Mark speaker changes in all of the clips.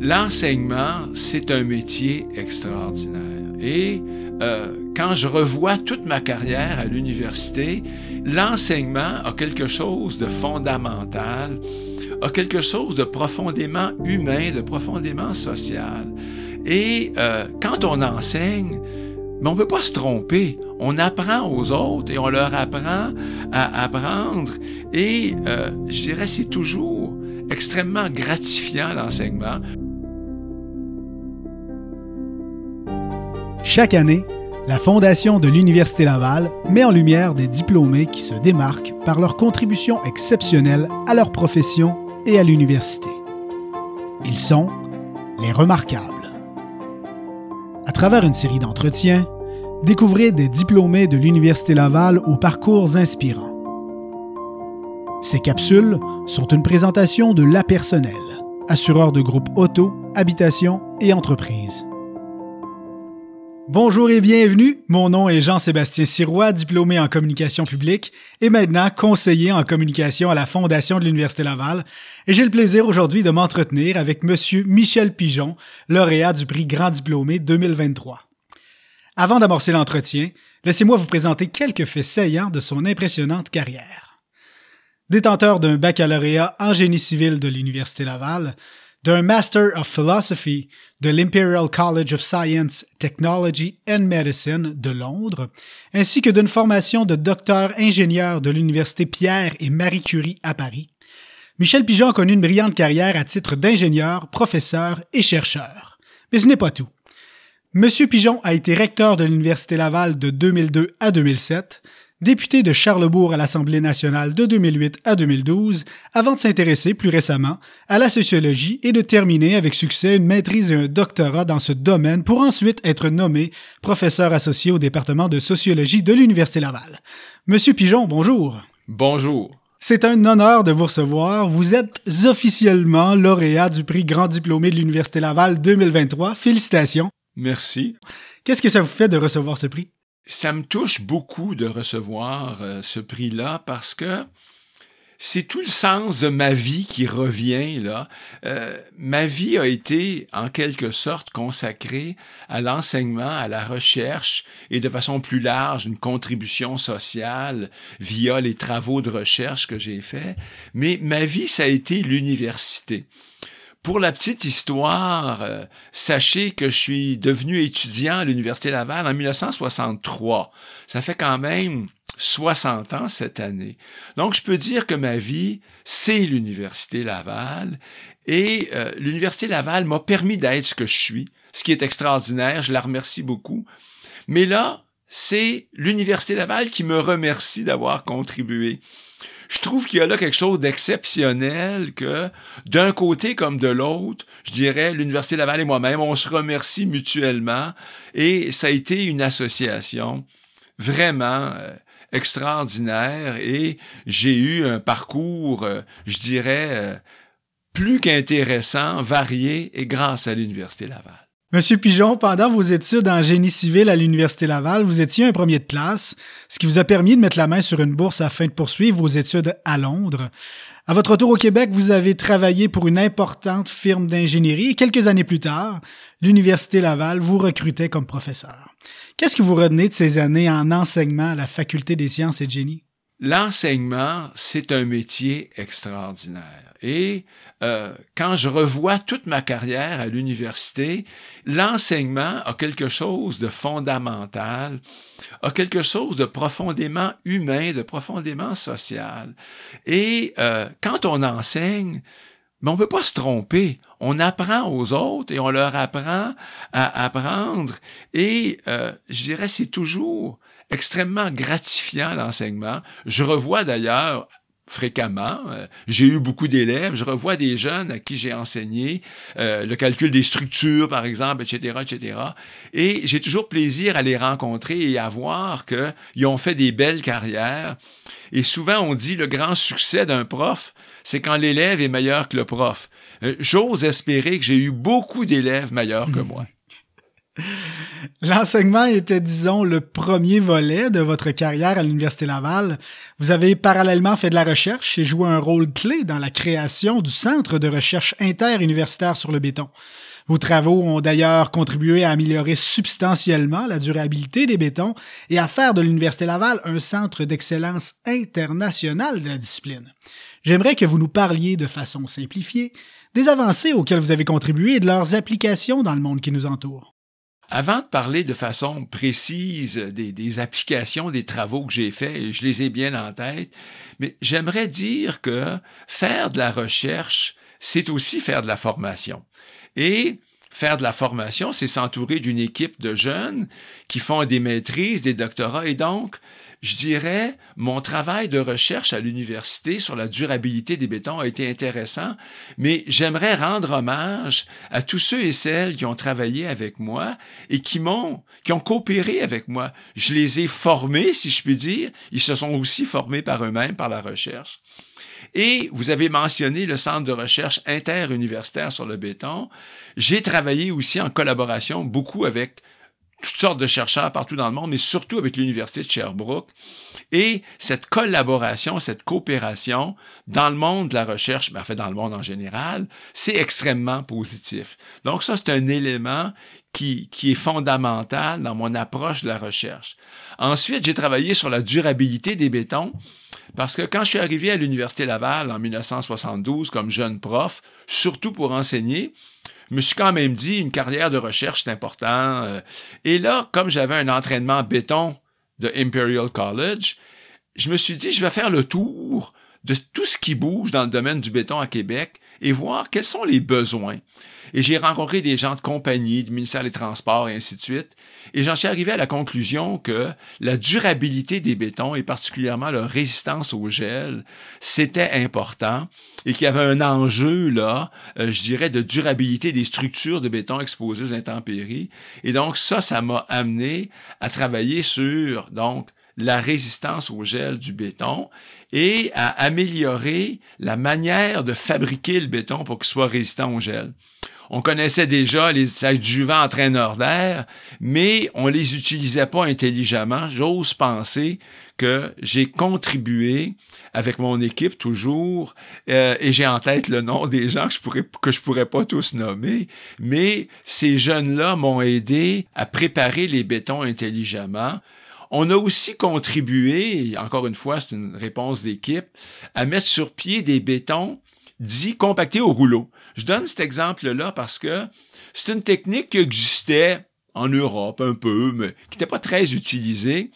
Speaker 1: L'enseignement, c'est un métier extraordinaire. Et euh, quand je revois toute ma carrière à l'université, l'enseignement a quelque chose de fondamental, a quelque chose de profondément humain, de profondément social. Et euh, quand on enseigne, mais on ne peut pas se tromper. On apprend aux autres et on leur apprend à apprendre. Et euh, je dirais, c'est toujours extrêmement gratifiant l'enseignement.
Speaker 2: Chaque année, la Fondation de l'Université Laval met en lumière des diplômés qui se démarquent par leur contribution exceptionnelle à leur profession et à l'université. Ils sont les remarquables. À travers une série d'entretiens, découvrez des diplômés de l'Université Laval aux parcours inspirants. Ces capsules sont une présentation de La Personnel, assureur de groupes auto, habitation et entreprise. Bonjour et bienvenue. Mon nom est Jean-Sébastien Sirois, diplômé en communication publique et maintenant conseiller en communication à la Fondation de l'Université Laval. Et j'ai le plaisir aujourd'hui de m'entretenir avec Monsieur Michel Pigeon, lauréat du prix Grand Diplômé 2023. Avant d'amorcer l'entretien, laissez-moi vous présenter quelques faits saillants de son impressionnante carrière. Détenteur d'un baccalauréat en génie civil de l'Université Laval, d'un Master of Philosophy de l'Imperial College of Science, Technology and Medicine de Londres, ainsi que d'une formation de docteur ingénieur de l'Université Pierre et Marie Curie à Paris. Michel Pigeon a connu une brillante carrière à titre d'ingénieur, professeur et chercheur. Mais ce n'est pas tout. Monsieur Pigeon a été recteur de l'Université Laval de 2002 à 2007, député de Charlebourg à l'Assemblée nationale de 2008 à 2012, avant de s'intéresser plus récemment à la sociologie et de terminer avec succès une maîtrise et un doctorat dans ce domaine pour ensuite être nommé professeur associé au département de sociologie de l'Université Laval. Monsieur Pigeon, bonjour.
Speaker 1: Bonjour.
Speaker 2: C'est un honneur de vous recevoir. Vous êtes officiellement lauréat du prix Grand Diplômé de l'Université Laval 2023. Félicitations.
Speaker 1: Merci.
Speaker 2: Qu'est-ce que ça vous fait de recevoir ce prix?
Speaker 1: Ça me touche beaucoup de recevoir euh, ce prix-là parce que c'est tout le sens de ma vie qui revient là. Euh, ma vie a été en quelque sorte consacrée à l'enseignement, à la recherche et de façon plus large une contribution sociale via les travaux de recherche que j'ai faits. Mais ma vie ça a été l'université. Pour la petite histoire, euh, sachez que je suis devenu étudiant à l'Université Laval en 1963. Ça fait quand même 60 ans cette année. Donc, je peux dire que ma vie, c'est l'Université Laval. Et euh, l'Université Laval m'a permis d'être ce que je suis, ce qui est extraordinaire. Je la remercie beaucoup. Mais là, c'est l'Université Laval qui me remercie d'avoir contribué je trouve qu'il y a là quelque chose d'exceptionnel que d'un côté comme de l'autre, je dirais, l'Université Laval et moi-même, on se remercie mutuellement et ça a été une association vraiment euh, extraordinaire et j'ai eu un parcours, euh, je dirais, euh, plus qu'intéressant, varié et grâce à l'Université Laval.
Speaker 2: Monsieur Pigeon, pendant vos études en génie civil à l'Université Laval, vous étiez un premier de classe, ce qui vous a permis de mettre la main sur une bourse afin de poursuivre vos études à Londres. À votre retour au Québec, vous avez travaillé pour une importante firme d'ingénierie et quelques années plus tard, l'Université Laval vous recrutait comme professeur. Qu'est-ce que vous retenez de ces années en enseignement à la Faculté des sciences et de génie?
Speaker 1: L'enseignement, c'est un métier extraordinaire. Et euh, quand je revois toute ma carrière à l'université, l'enseignement a quelque chose de fondamental, a quelque chose de profondément humain, de profondément social. Et euh, quand on enseigne, mais on ne peut pas se tromper. On apprend aux autres et on leur apprend à apprendre. Et euh, je dirais, c'est toujours extrêmement gratifiant l'enseignement. Je revois d'ailleurs fréquemment. Euh, j'ai eu beaucoup d'élèves. Je revois des jeunes à qui j'ai enseigné euh, le calcul des structures, par exemple, etc., etc. Et j'ai toujours plaisir à les rencontrer et à voir qu'ils ont fait des belles carrières. Et souvent, on dit le grand succès d'un prof, c'est quand l'élève est meilleur que le prof. Euh, j'ose espérer que j'ai eu beaucoup d'élèves meilleurs que moi.
Speaker 2: L'enseignement était, disons, le premier volet de votre carrière à l'Université Laval. Vous avez parallèlement fait de la recherche et joué un rôle clé dans la création du Centre de recherche interuniversitaire sur le béton. Vos travaux ont d'ailleurs contribué à améliorer substantiellement la durabilité des bétons et à faire de l'Université Laval un centre d'excellence international de la discipline. J'aimerais que vous nous parliez de façon simplifiée des avancées auxquelles vous avez contribué et de leurs applications dans le monde qui nous entoure.
Speaker 1: Avant de parler de façon précise des, applications, des travaux que j'ai faits, je les ai bien en tête, mais j'aimerais dire que faire de la recherche, c'est aussi faire de la formation. Et faire de la formation, c'est s'entourer d'une équipe de jeunes qui font des maîtrises, des doctorats, et donc je dirais, mon travail de recherche à l'université sur la durabilité des bétons a été intéressant, mais j'aimerais rendre hommage à tous ceux et celles qui ont travaillé avec moi et qui m'ont, qui ont coopéré avec moi. Je les ai formés, si je puis dire. Ils se sont aussi formés par eux-mêmes, par la recherche. Et vous avez mentionné le Centre de recherche interuniversitaire sur le béton. J'ai travaillé aussi en collaboration beaucoup avec toutes sortes de chercheurs partout dans le monde, mais surtout avec l'Université de Sherbrooke. Et cette collaboration, cette coopération dans le monde de la recherche, ben, fait dans le monde en général, c'est extrêmement positif. Donc ça, c'est un élément qui, qui est fondamental dans mon approche de la recherche. Ensuite, j'ai travaillé sur la durabilité des bétons parce que quand je suis arrivé à l'Université Laval en 1972 comme jeune prof, surtout pour enseigner, je me suis quand même dit, une carrière de recherche, c'est important. Euh. Et là, comme j'avais un entraînement béton de Imperial College, je me suis dit, je vais faire le tour de tout ce qui bouge dans le domaine du béton à Québec et voir quels sont les besoins. Et j'ai rencontré des gens de compagnie, du ministère des Transports et ainsi de suite. Et j'en suis arrivé à la conclusion que la durabilité des bétons et particulièrement leur résistance au gel, c'était important et qu'il y avait un enjeu là, euh, je dirais, de durabilité des structures de béton exposées aux intempéries. Et donc ça, ça m'a amené à travailler sur donc la résistance au gel du béton et à améliorer la manière de fabriquer le béton pour qu'il soit résistant au gel. On connaissait déjà les adjuvants entraîneurs d'air, mais on les utilisait pas intelligemment. J'ose penser que j'ai contribué avec mon équipe toujours, euh, et j'ai en tête le nom des gens que je pourrais que je pourrais pas tous nommer, mais ces jeunes-là m'ont aidé à préparer les bétons intelligemment. On a aussi contribué, encore une fois, c'est une réponse d'équipe, à mettre sur pied des bétons dits compactés au rouleau. Je donne cet exemple-là parce que c'est une technique qui existait en Europe un peu, mais qui n'était pas très utilisée.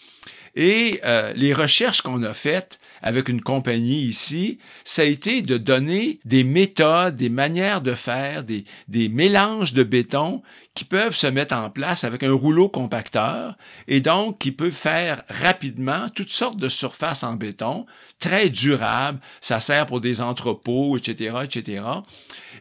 Speaker 1: Et euh, les recherches qu'on a faites avec une compagnie ici, ça a été de donner des méthodes, des manières de faire, des, des mélanges de béton qui peuvent se mettre en place avec un rouleau compacteur et donc qui peut faire rapidement toutes sortes de surfaces en béton, très durables. Ça sert pour des entrepôts, etc., etc.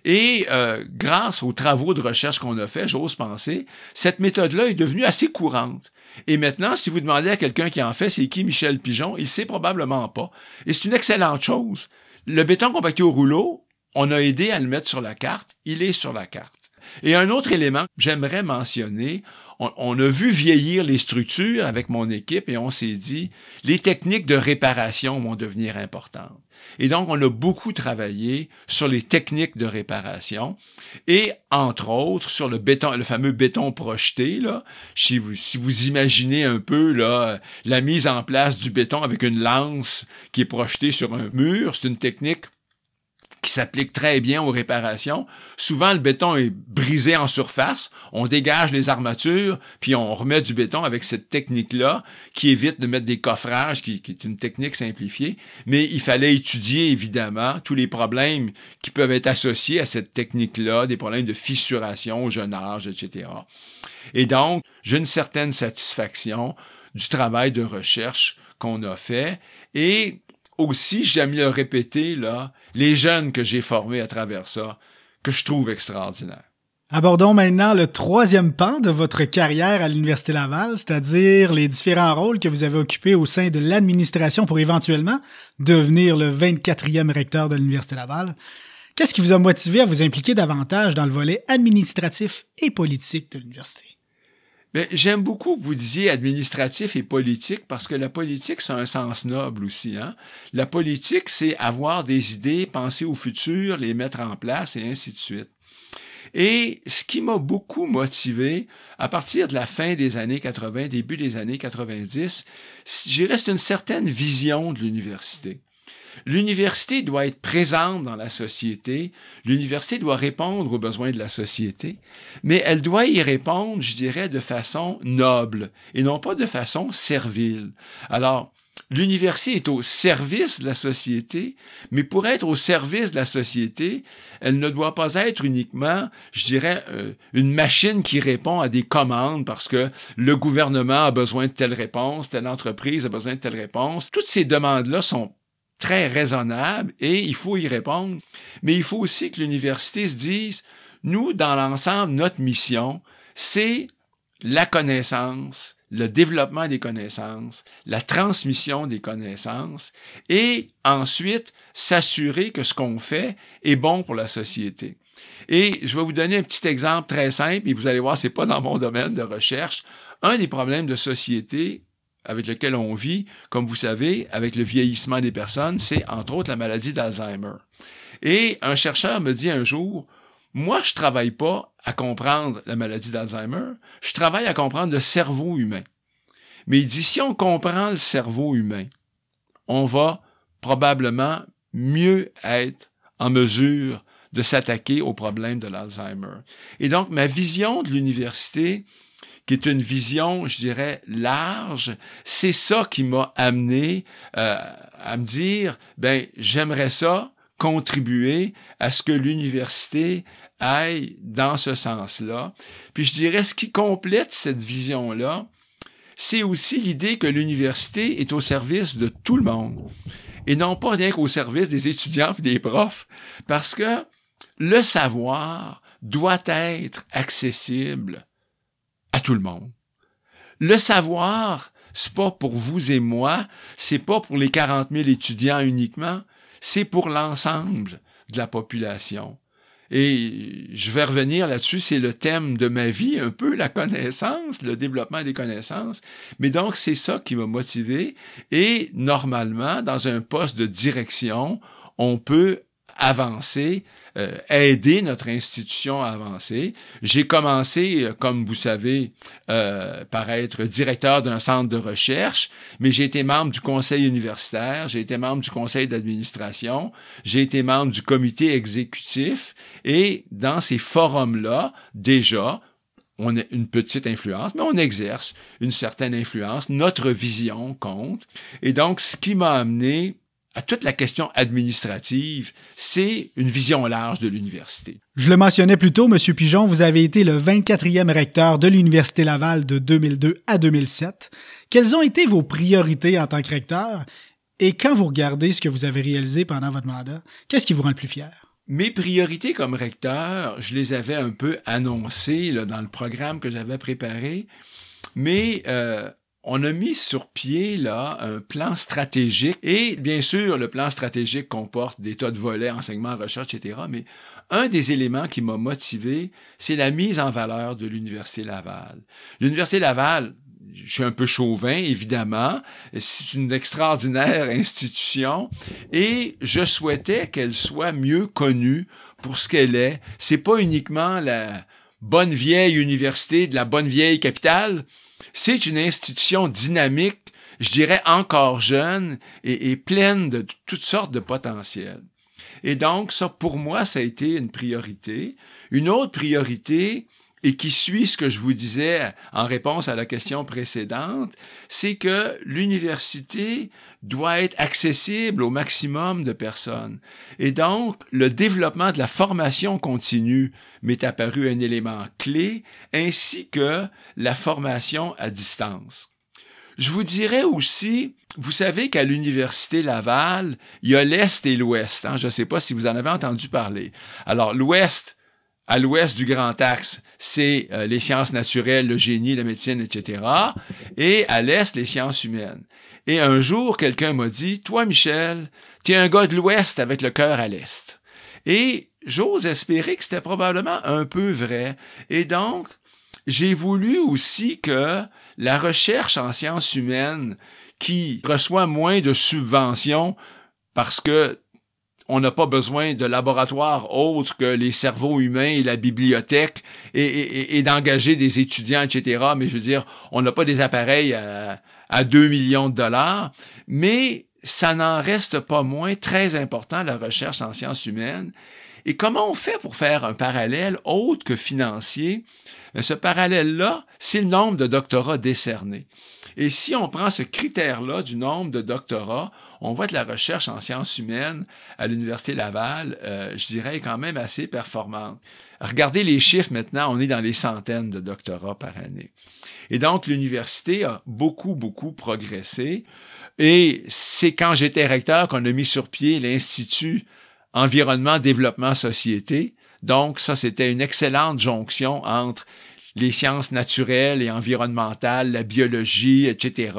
Speaker 1: Et euh, grâce aux travaux de recherche qu'on a fait, j'ose penser, cette méthode-là est devenue assez courante. Et maintenant, si vous demandez à quelqu'un qui en fait, c'est qui Michel Pigeon, il sait probablement pas. Et c'est une excellente chose. Le béton compacté au rouleau, on a aidé à le mettre sur la carte, il est sur la carte. Et un autre élément que j'aimerais mentionner, on, a vu vieillir les structures avec mon équipe et on s'est dit, les techniques de réparation vont devenir importantes. Et donc, on a beaucoup travaillé sur les techniques de réparation et, entre autres, sur le béton, le fameux béton projeté, là. Si vous, si vous imaginez un peu, là, la mise en place du béton avec une lance qui est projetée sur un mur, c'est une technique qui s'applique très bien aux réparations. Souvent, le béton est brisé en surface. On dégage les armatures, puis on remet du béton avec cette technique-là, qui évite de mettre des coffrages, qui, est une technique simplifiée. Mais il fallait étudier, évidemment, tous les problèmes qui peuvent être associés à cette technique-là, des problèmes de fissuration au jeune âge, etc. Et donc, j'ai une certaine satisfaction du travail de recherche qu'on a fait. Et aussi, j'aime le répéter, là, les jeunes que j'ai formés à travers ça, que je trouve extraordinaires.
Speaker 2: Abordons maintenant le troisième pan de votre carrière à l'Université Laval, c'est-à-dire les différents rôles que vous avez occupés au sein de l'administration pour éventuellement devenir le 24e recteur de l'Université Laval. Qu'est-ce qui vous a motivé à vous impliquer davantage dans le volet administratif et politique de l'université?
Speaker 1: Ben, j'aime beaucoup que vous disiez administratif et politique parce que la politique, c'est un sens noble aussi. Hein? La politique, c'est avoir des idées, penser au futur, les mettre en place et ainsi de suite. Et ce qui m'a beaucoup motivé à partir de la fin des années 80, début des années 90, j'y reste une certaine vision de l'université. L'université doit être présente dans la société, l'université doit répondre aux besoins de la société, mais elle doit y répondre, je dirais, de façon noble et non pas de façon servile. Alors, L'université est au service de la société, mais pour être au service de la société, elle ne doit pas être uniquement, je dirais, euh, une machine qui répond à des commandes parce que le gouvernement a besoin de telle réponse, telle entreprise a besoin de telle réponse. Toutes ces demandes-là sont très raisonnable et il faut y répondre. Mais il faut aussi que l'université se dise, nous, dans l'ensemble, notre mission, c'est la connaissance, le développement des connaissances, la transmission des connaissances et ensuite s'assurer que ce qu'on fait est bon pour la société. Et je vais vous donner un petit exemple très simple et vous allez voir, c'est pas dans mon domaine de recherche. Un des problèmes de société avec lequel on vit, comme vous savez, avec le vieillissement des personnes, c'est entre autres la maladie d'Alzheimer. Et un chercheur me dit un jour, moi, je travaille pas à comprendre la maladie d'Alzheimer, je travaille à comprendre le cerveau humain. Mais il dit, si on comprend le cerveau humain, on va probablement mieux être en mesure de s'attaquer au problème de l'Alzheimer. Et donc, ma vision de l'université, qui est une vision, je dirais, large. C'est ça qui m'a amené euh, à me dire, ben, j'aimerais ça contribuer à ce que l'université aille dans ce sens-là. Puis je dirais, ce qui complète cette vision-là, c'est aussi l'idée que l'université est au service de tout le monde et non pas rien qu'au service des étudiants et des profs, parce que le savoir doit être accessible à tout le monde. Le savoir, c'est pas pour vous et moi, c'est pas pour les 40 000 étudiants uniquement, c'est pour l'ensemble de la population. Et je vais revenir là-dessus, c'est le thème de ma vie, un peu la connaissance, le développement des connaissances. Mais donc, c'est ça qui m'a motivé. Et normalement, dans un poste de direction, on peut avancer euh, aider notre institution à avancer. J'ai commencé, euh, comme vous savez, euh, par être directeur d'un centre de recherche, mais j'ai été membre du conseil universitaire, j'ai été membre du conseil d'administration, j'ai été membre du comité exécutif, et dans ces forums-là, déjà, on a une petite influence, mais on exerce une certaine influence. Notre vision compte. Et donc, ce qui m'a amené à toute la question administrative, c'est une vision large de l'université.
Speaker 2: Je le mentionnais plus tôt, M. Pigeon, vous avez été le 24e recteur de l'Université Laval de 2002 à 2007. Quelles ont été vos priorités en tant que recteur? Et quand vous regardez ce que vous avez réalisé pendant votre mandat, qu'est-ce qui vous rend le plus fier?
Speaker 1: Mes priorités comme recteur, je les avais un peu annoncées là, dans le programme que j'avais préparé, mais euh, on a mis sur pied là un plan stratégique et bien sûr le plan stratégique comporte des tas de volets enseignement, recherche, etc. Mais un des éléments qui m'a motivé, c'est la mise en valeur de l'université Laval. L'université Laval, je suis un peu chauvin, évidemment. C'est une extraordinaire institution et je souhaitais qu'elle soit mieux connue pour ce qu'elle est. C'est pas uniquement la bonne vieille université de la bonne vieille capitale, c'est une institution dynamique, je dirais encore jeune et, pleine de toutes sortes de potentiel. Et donc, ça, pour moi, ça a été une priorité. Une autre priorité, et qui suit ce que je vous disais en réponse à la question précédente, c'est que l'université doit être accessible au maximum de personnes. Et donc, le développement de la formation continue m'est apparu un élément clé, ainsi que la formation à distance. Je vous dirais aussi, vous savez qu'à l'Université Laval, il y a l'Est et l'Ouest. Hein? Je ne sais pas si vous en avez entendu parler. Alors, l'Ouest, à l'ouest du Grand Axe, c'est euh, les sciences naturelles, le génie, la médecine, etc. Et à l'est, les sciences humaines. Et un jour, quelqu'un m'a dit, toi, Michel, tu es un gars de l'ouest avec le cœur à l'est. Et j'ose espérer que c'était probablement un peu vrai. Et donc, j'ai voulu aussi que la recherche en sciences humaines qui reçoit moins de subventions parce que on n'a pas besoin de laboratoires autres que les cerveaux humains et la bibliothèque et, d'engager des étudiants, etc. Mais je veux dire, on n'a pas des appareils à, à 2 millions de dollars. Mais ça n'en reste pas moins très important, la recherche en sciences humaines. Et comment on fait pour faire un parallèle autre que financier? Ce parallèle-là, c'est le nombre de doctorats décernés. Et si on prend ce critère-là du nombre de doctorats, on voit que la recherche en sciences humaines à l'Université Laval, euh, je dirais, est quand même assez performante. Regardez les chiffres maintenant, on est dans les centaines de doctorats par année. Et donc, l'université a beaucoup, beaucoup progressé. Et c'est quand j'étais recteur qu'on a mis sur pied l'Institut Environnement, Développement, Société. Donc, ça, c'était une excellente jonction entre les sciences naturelles et environnementales, la biologie, etc.,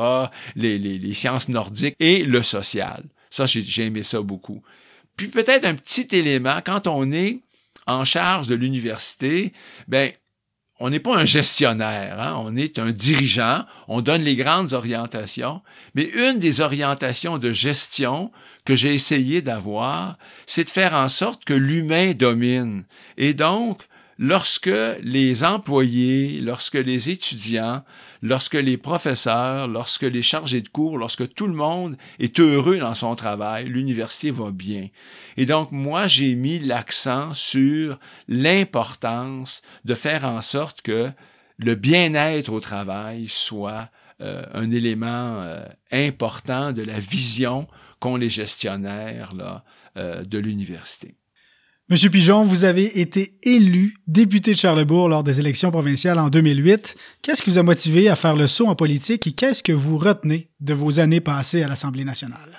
Speaker 1: les, sciences nordiques et le social. Ça, j'ai aimé ça beaucoup. Puis peut-être un petit élément, quand on est en charge de l'université, ben, on n'est pas un gestionnaire, hein? on est un dirigeant, on donne les grandes orientations, mais une des orientations de gestion que j'ai essayé d'avoir, c'est de faire en sorte que l'humain domine. Et donc, lorsque les employés, lorsque les étudiants, lorsque les professeurs, lorsque les chargés de cours, lorsque tout le monde est heureux dans son travail, l'université va bien. Et donc, moi, j'ai mis l'accent sur l'importance de faire en sorte que le bien-être au travail soit euh, un élément euh, important de la vision qu'ont les gestionnaires euh, de l'université.
Speaker 2: Monsieur Pigeon, vous avez été élu député de Charlebourg lors des élections provinciales en 2008. Qu'est-ce qui vous a motivé à faire le saut en politique et qu'est-ce que vous retenez de vos années passées à l'Assemblée nationale?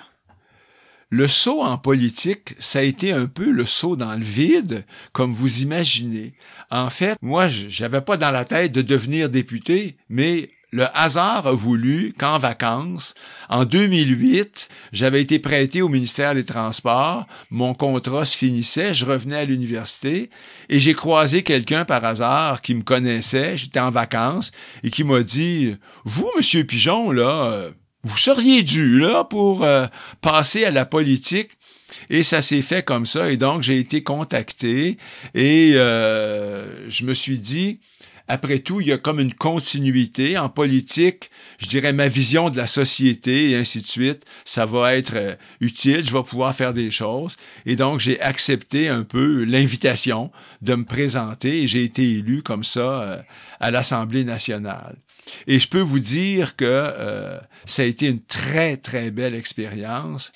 Speaker 1: Le saut en politique, ça a été un peu le saut dans le vide, comme vous imaginez. En fait, moi, j'avais pas dans la tête de devenir député, mais le hasard a voulu qu'en vacances, en 2008, j'avais été prêté au ministère des Transports, mon contrat se finissait, je revenais à l'université et j'ai croisé quelqu'un par hasard qui me connaissait, j'étais en vacances et qui m'a dit "Vous monsieur Pigeon là, vous seriez dû là pour euh, passer à la politique." Et ça s'est fait comme ça. Et donc, j'ai été contacté et euh, je me suis dit, après tout, il y a comme une continuité. En politique, je dirais ma vision de la société et ainsi de suite, ça va être euh, utile, je vais pouvoir faire des choses. Et donc, j'ai accepté un peu l'invitation de me présenter et j'ai été élu comme ça euh, à l'Assemblée nationale. Et je peux vous dire que euh, ça a été une très, très belle expérience.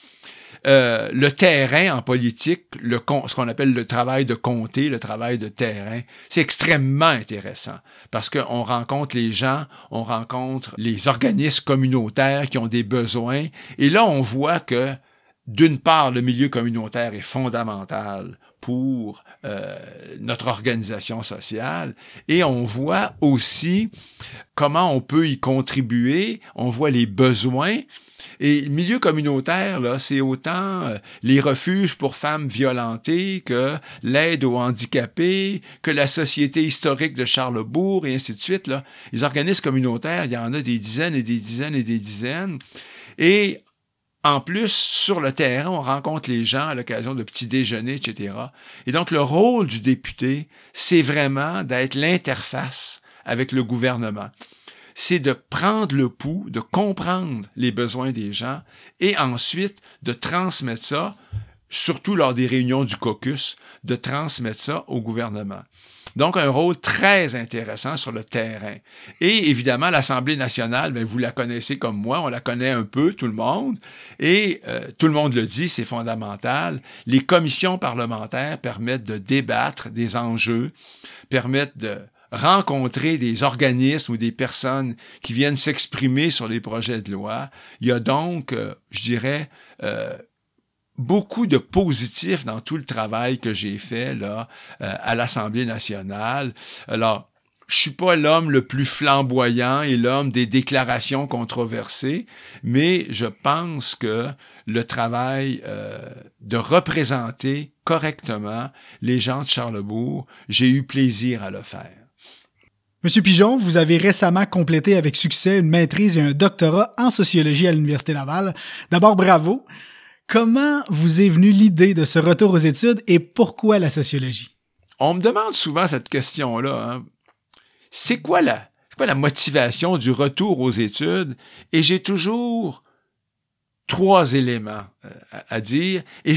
Speaker 1: Euh, le terrain en politique, le, ce qu'on appelle le travail de comté, le travail de terrain, c'est extrêmement intéressant parce qu'on rencontre les gens, on rencontre les organismes communautaires qui ont des besoins, et là on voit que d'une part, le milieu communautaire est fondamental pour euh, notre organisation sociale et on voit aussi comment on peut y contribuer, on voit les besoins et le milieu communautaire, là, c'est autant euh, les refuges pour femmes violentées que l'aide aux handicapés, que la Société historique de Charlebourg et ainsi de suite. Là. Les organismes communautaires, il y en a des dizaines et des dizaines et des dizaines. Et en plus, sur le terrain, on rencontre les gens à l'occasion de petits déjeuners, etc. Et donc, le rôle du député, c'est vraiment d'être l'interface avec le gouvernement c'est de prendre le pouls, de comprendre les besoins des gens et ensuite de transmettre ça, surtout lors des réunions du caucus, de transmettre ça au gouvernement. Donc, un rôle très intéressant sur le terrain. Et évidemment, l'Assemblée nationale, ben, vous la connaissez comme moi, on la connaît un peu, tout le monde, et euh, tout le monde le dit, c'est fondamental. Les commissions parlementaires permettent de débattre des enjeux, permettent de rencontrer des organismes ou des personnes qui viennent s'exprimer sur les projets de loi. Il y a donc, euh, je dirais, euh, beaucoup de positifs dans tout le travail que j'ai fait là euh, à l'Assemblée nationale. Alors, je suis pas l'homme le plus flamboyant et l'homme des déclarations controversées, mais je pense que le travail de représenter correctement les gens de Charlebourg, j'ai eu plaisir à le faire.
Speaker 2: Monsieur Pigeon, vous avez récemment complété avec succès une maîtrise et un doctorat en sociologie à l'Université Laval. D'abord, bravo. Comment vous est venue l'idée de ce retour aux études et pourquoi la sociologie?
Speaker 1: On me demande souvent cette question-là. Hein. C'est quoi la, quoi la motivation du retour aux études? Et j'ai toujours trois éléments euh, à, dire, et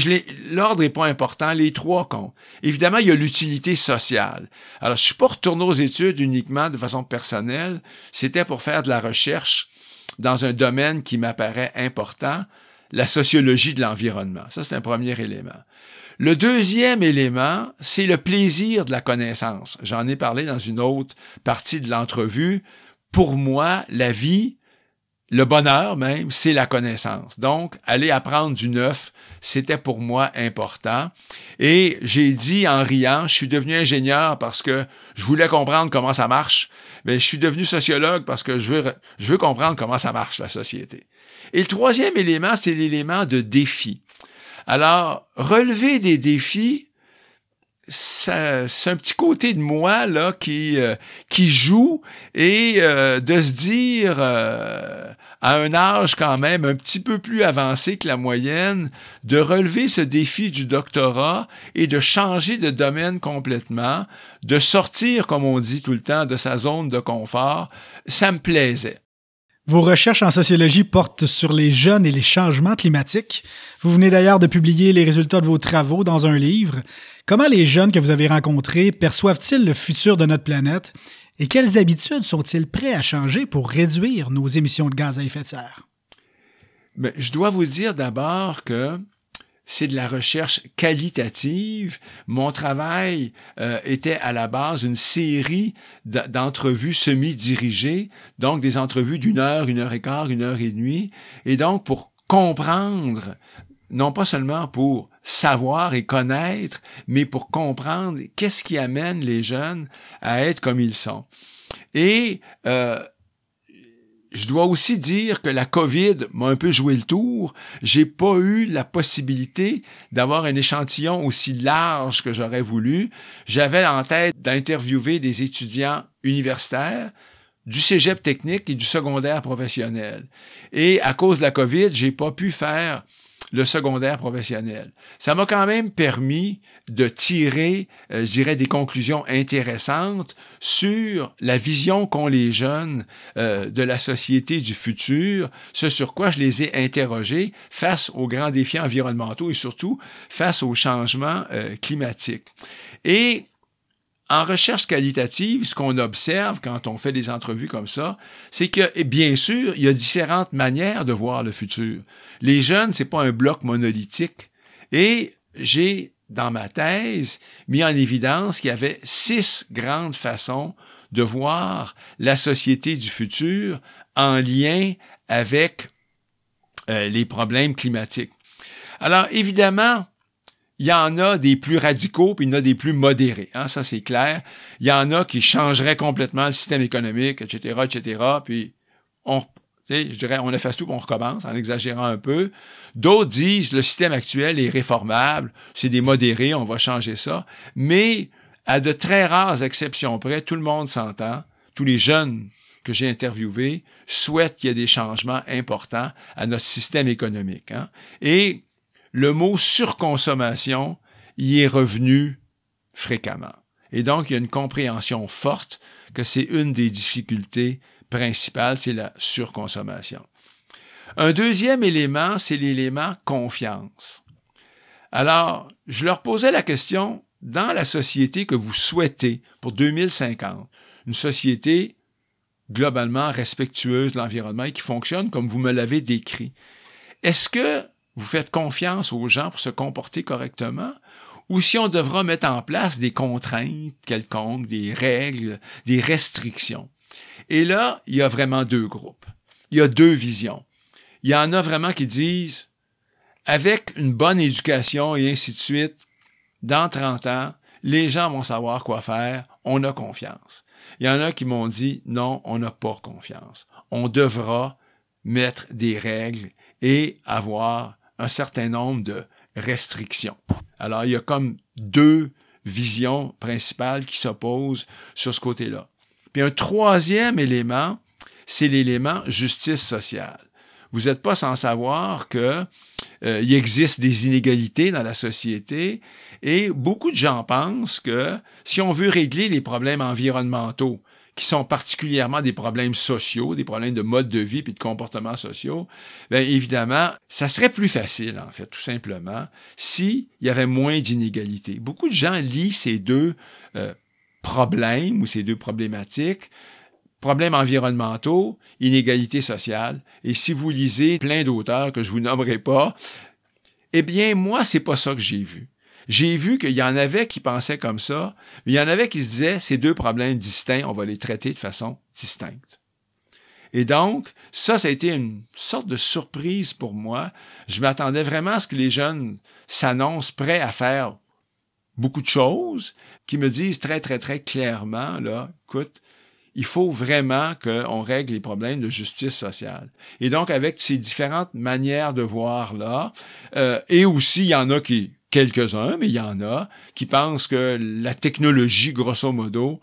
Speaker 1: l'ordre n'est pas important, les trois comptent. Évidemment, il y a l'utilité sociale. Alors, je suis pas retourné aux études uniquement de façon personnelle, c'était pour faire de la recherche dans un domaine qui m'apparaît important, la sociologie de l'environnement. Ça, c'est un premier élément. Le deuxième élément, c'est le plaisir de la connaissance. J'en ai parlé dans une autre partie de l'entrevue. Pour moi, la vie, le bonheur même, c'est la connaissance. Donc, aller apprendre du neuf, c'était pour moi important. Et j'ai dit en riant, je suis devenu ingénieur parce que je voulais comprendre comment ça marche. Mais je suis devenu sociologue parce que je veux, comprendre comment ça marche, la société. Et le troisième élément, c'est l'élément de défi. Alors, relever des défis, c'est un petit côté de moi là qui euh, qui joue et euh, de se dire euh, à un âge quand même un petit peu plus avancé que la moyenne de relever ce défi du doctorat et de changer de domaine complètement, de sortir comme on dit tout le temps de sa zone de confort, ça me plaisait.
Speaker 2: Vos recherches en sociologie portent sur les jeunes et les changements climatiques. Vous venez d'ailleurs de publier les résultats de vos travaux dans un livre. Comment les jeunes que vous avez rencontrés perçoivent-ils le futur de notre planète? Et quelles habitudes sont-ils prêts à changer pour réduire nos émissions de gaz à effet de serre?
Speaker 1: Mais je dois vous dire d'abord que c'est de la recherche qualitative. Mon travail euh, était à la base une série d'entrevues semi-dirigées, donc des entrevues d'une heure, une heure et quart, une heure et demie, et donc pour comprendre, non pas seulement pour savoir et connaître, mais pour comprendre qu'est-ce qui amène les jeunes à être comme ils sont. Et euh, je dois aussi dire que la COVID m'a un peu joué le tour. J'ai pas eu la possibilité d'avoir un échantillon aussi large que j'aurais voulu. J'avais en tête d'interviewer des étudiants universitaires du cégep technique et du secondaire professionnel. Et à cause de la COVID, j'ai pas pu faire le secondaire professionnel. Ça m'a quand même permis de tirer, euh, je dirais, des conclusions intéressantes sur la vision qu'ont les jeunes euh, de la société du futur, ce sur quoi je les ai interrogés face aux grands défis environnementaux et surtout face aux changements euh, climatiques. Et en recherche qualitative, ce qu'on observe quand on fait des entrevues comme ça, c'est que, bien sûr, il y a différentes manières de voir le futur. Les jeunes, c'est pas un bloc monolithique. Et j'ai, dans ma thèse, mis en évidence qu'il y avait six grandes façons de voir la société du futur en lien avec euh, les problèmes climatiques. Alors, évidemment, il y en a des plus radicaux, puis il y en a des plus modérés. Hein, ça, c'est clair. Il y en a qui changeraient complètement le système économique, etc., etc., puis on, je dirais, on efface tout, on recommence, en exagérant un peu. D'autres disent, le système actuel est réformable, c'est des modérés, on va changer ça. Mais, à de très rares exceptions près, tout le monde s'entend, tous les jeunes que j'ai interviewés souhaitent qu'il y ait des changements importants à notre système économique. Hein. Et le mot surconsommation y est revenu fréquemment. Et donc, il y a une compréhension forte que c'est une des difficultés principales, c'est la surconsommation. Un deuxième élément, c'est l'élément confiance. Alors, je leur posais la question, dans la société que vous souhaitez pour 2050, une société globalement respectueuse de l'environnement et qui fonctionne comme vous me l'avez décrit, est-ce que vous faites confiance aux gens pour se comporter correctement, ou si on devra mettre en place des contraintes quelconques, des règles, des restrictions? Et là, il y a vraiment deux groupes. Il y a deux visions. Il y en a vraiment qui disent, avec une bonne éducation et ainsi de suite, dans 30 ans, les gens vont savoir quoi faire, on a confiance. Il y en a qui m'ont dit, non, on n'a pas confiance. On devra mettre des règles et avoir un certain nombre de restrictions. Alors, il y a comme deux visions principales qui s'opposent sur ce côté-là. Puis un troisième élément, c'est l'élément justice sociale. Vous n'êtes pas sans savoir que euh, il existe des inégalités dans la société et beaucoup de gens pensent que si on veut régler les problèmes environnementaux, qui sont particulièrement des problèmes sociaux, des problèmes de mode de vie et de comportements sociaux, bien évidemment, ça serait plus facile, en fait, tout simplement, s'il y avait moins d'inégalités. Beaucoup de gens lient ces deux euh, problèmes ou ces deux problématiques problèmes environnementaux, inégalités sociales. Et si vous lisez plein d'auteurs que je vous nommerai pas, eh bien, moi, c'est pas ça que j'ai vu. J'ai vu qu'il y en avait qui pensaient comme ça, mais il y en avait qui se disaient, ces deux problèmes distincts, on va les traiter de façon distincte. Et donc, ça, ça a été une sorte de surprise pour moi. Je m'attendais vraiment à ce que les jeunes s'annoncent prêts à faire beaucoup de choses, qui me disent très, très, très clairement, là, écoute, il faut vraiment qu'on règle les problèmes de justice sociale. Et donc, avec ces différentes manières de voir là, euh, et aussi, il y en a qui, quelques-uns, mais il y en a, qui pensent que la technologie, grosso modo,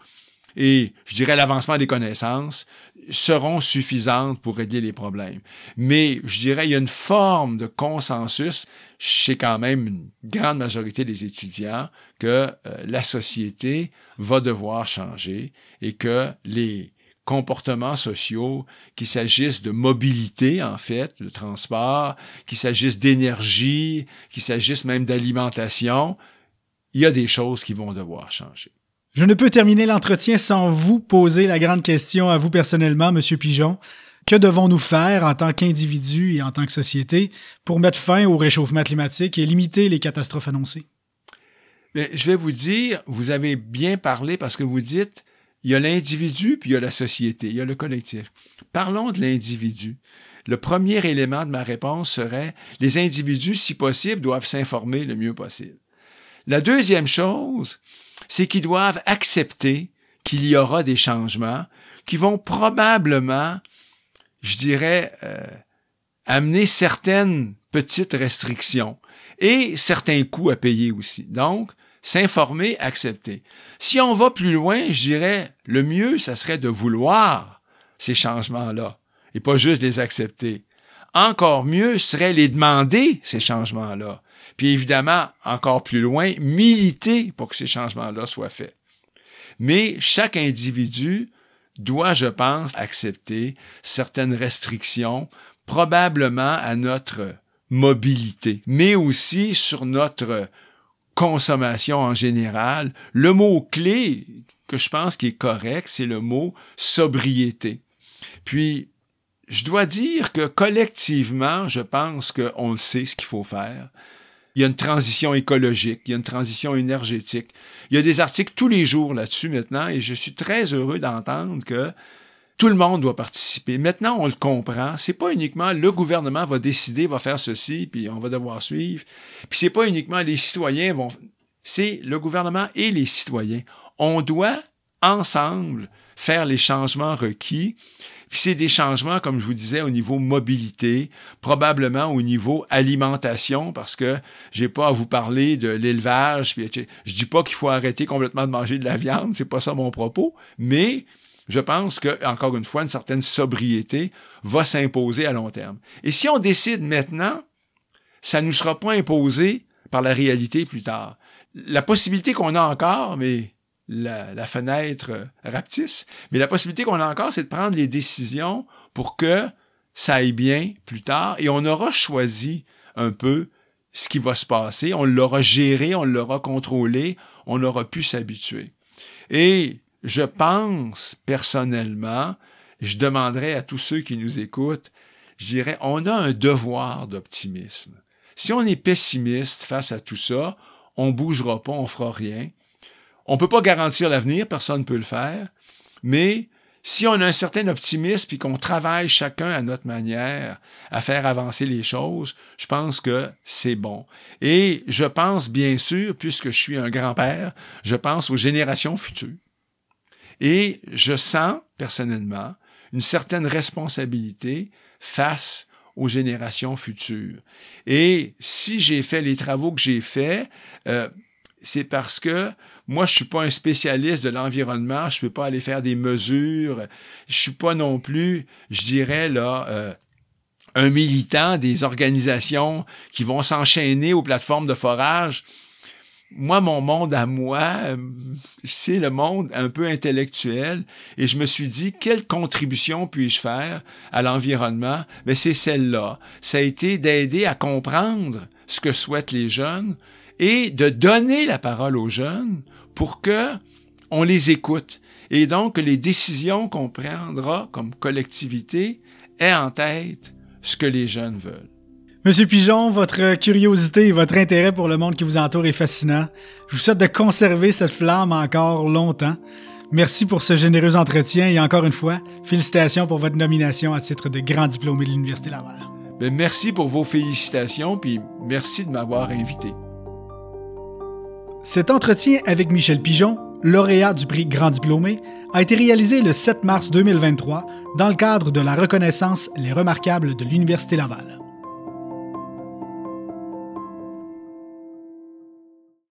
Speaker 1: et je dirais l'avancement des connaissances seront suffisantes pour régler les problèmes. Mais je dirais il y a une forme de consensus chez quand même une grande majorité des étudiants que euh, la société va devoir changer et que les comportements sociaux, qu'il s'agisse de mobilité, en fait, de transport, qu'il s'agisse d'énergie, qu'il s'agisse même d'alimentation, il y a des choses qui vont devoir changer.
Speaker 2: Je ne peux terminer l'entretien sans vous poser la grande question à vous personnellement, Monsieur Pigeon. Que devons-nous faire en tant qu'individus et en tant que société pour mettre fin au réchauffement climatique et limiter les catastrophes annoncées?
Speaker 1: Mais je vais vous dire, vous avez bien parlé parce que vous dites, il y a l'individu, puis il y a la société, il y a le collectif. Parlons de l'individu. Le premier élément de ma réponse serait, les individus, si possible, doivent s'informer le mieux possible. La deuxième chose, c'est qu'ils doivent accepter qu'il y aura des changements qui vont probablement, je dirais, euh, amener certaines petites restrictions et certains coûts à payer aussi. Donc, s'informer, accepter. Si on va plus loin, je dirais, le mieux, ça serait de vouloir ces changements-là et pas juste les accepter. Encore mieux serait les demander, ces changements-là. Puis évidemment, encore plus loin, militer pour que ces changements-là soient faits. Mais chaque individu doit, je pense, accepter certaines restrictions, probablement à notre mobilité, mais aussi sur notre consommation en général, le mot-clé que je pense qui est correct, c'est le mot sobriété. Puis, je dois dire que collectivement, je pense qu'on sait ce qu'il faut faire. Il y a une transition écologique, il y a une transition énergétique. Il y a des articles tous les jours là-dessus maintenant et je suis très heureux d'entendre que tout le monde doit participer. Maintenant, on le comprend. C'est pas uniquement le gouvernement va décider, va faire ceci, puis on va devoir suivre. Puis c'est pas uniquement les citoyens vont. C'est le gouvernement et les citoyens. On doit ensemble faire les changements requis. Puis c'est des changements, comme je vous disais, au niveau mobilité, probablement au niveau alimentation, parce que j'ai pas à vous parler de l'élevage. Je dis pas qu'il faut arrêter complètement de manger de la viande, c'est pas ça mon propos, mais je pense que, encore une fois, une certaine sobriété va s'imposer à long terme. Et si on décide maintenant, ça ne nous sera pas imposé par la réalité plus tard. La possibilité qu'on a encore, mais la, fenêtre rapetisse, mais la possibilité qu'on a encore, c'est de prendre les décisions pour que ça aille bien plus tard et on aura choisi un peu ce qui va se passer, on l'aura géré, on l'aura contrôlé, on aura pu s'habituer. Et je pense personnellement, je demanderais à tous ceux qui nous écoutent, je dirais, on a un devoir d'optimisme. Si on est pessimiste face à tout ça, on bougera pas, on fera rien. On peut pas garantir l'avenir, personne ne peut le faire, mais si on a un certain optimisme et qu'on travaille chacun à notre manière à faire avancer les choses, je pense que c'est bon. Et je pense bien sûr, puisque je suis un grand-père, je pense aux générations futures. Et je sens, personnellement, une certaine responsabilité face aux générations futures. Et si j'ai fait les travaux que j'ai faits, euh, c'est parce que moi, je suis pas un spécialiste de l'environnement, je peux pas aller faire des mesures, je suis pas non plus, je dirais là, euh, un militant des organisations qui vont s'enchaîner aux plateformes de forage. Moi, mon monde à moi, c'est le monde un peu intellectuel et je me suis dit, quelle contribution puis-je faire à l'environnement? Mais c'est celle-là. Ça a été d'aider à comprendre ce que souhaitent les jeunes et de donner la parole aux jeunes pour que on les écoute et donc que les décisions qu'on prendra comme collectivité aient en tête ce que les jeunes veulent.
Speaker 2: Monsieur Pigeon, votre curiosité et votre intérêt pour le monde qui vous entoure est fascinant. Je vous souhaite de conserver cette flamme encore longtemps. Merci pour ce généreux entretien et encore une fois, félicitations pour votre nomination à titre de grand diplômé de l'Université Laval.
Speaker 1: Bien, merci pour vos félicitations, puis merci de m'avoir invité.
Speaker 2: Cet entretien avec Michel Pigeon, lauréat du prix Grand Diplômé, a été réalisé le 7 mars 2023 dans le cadre de la reconnaissance Les Remarquables de l'Université Laval.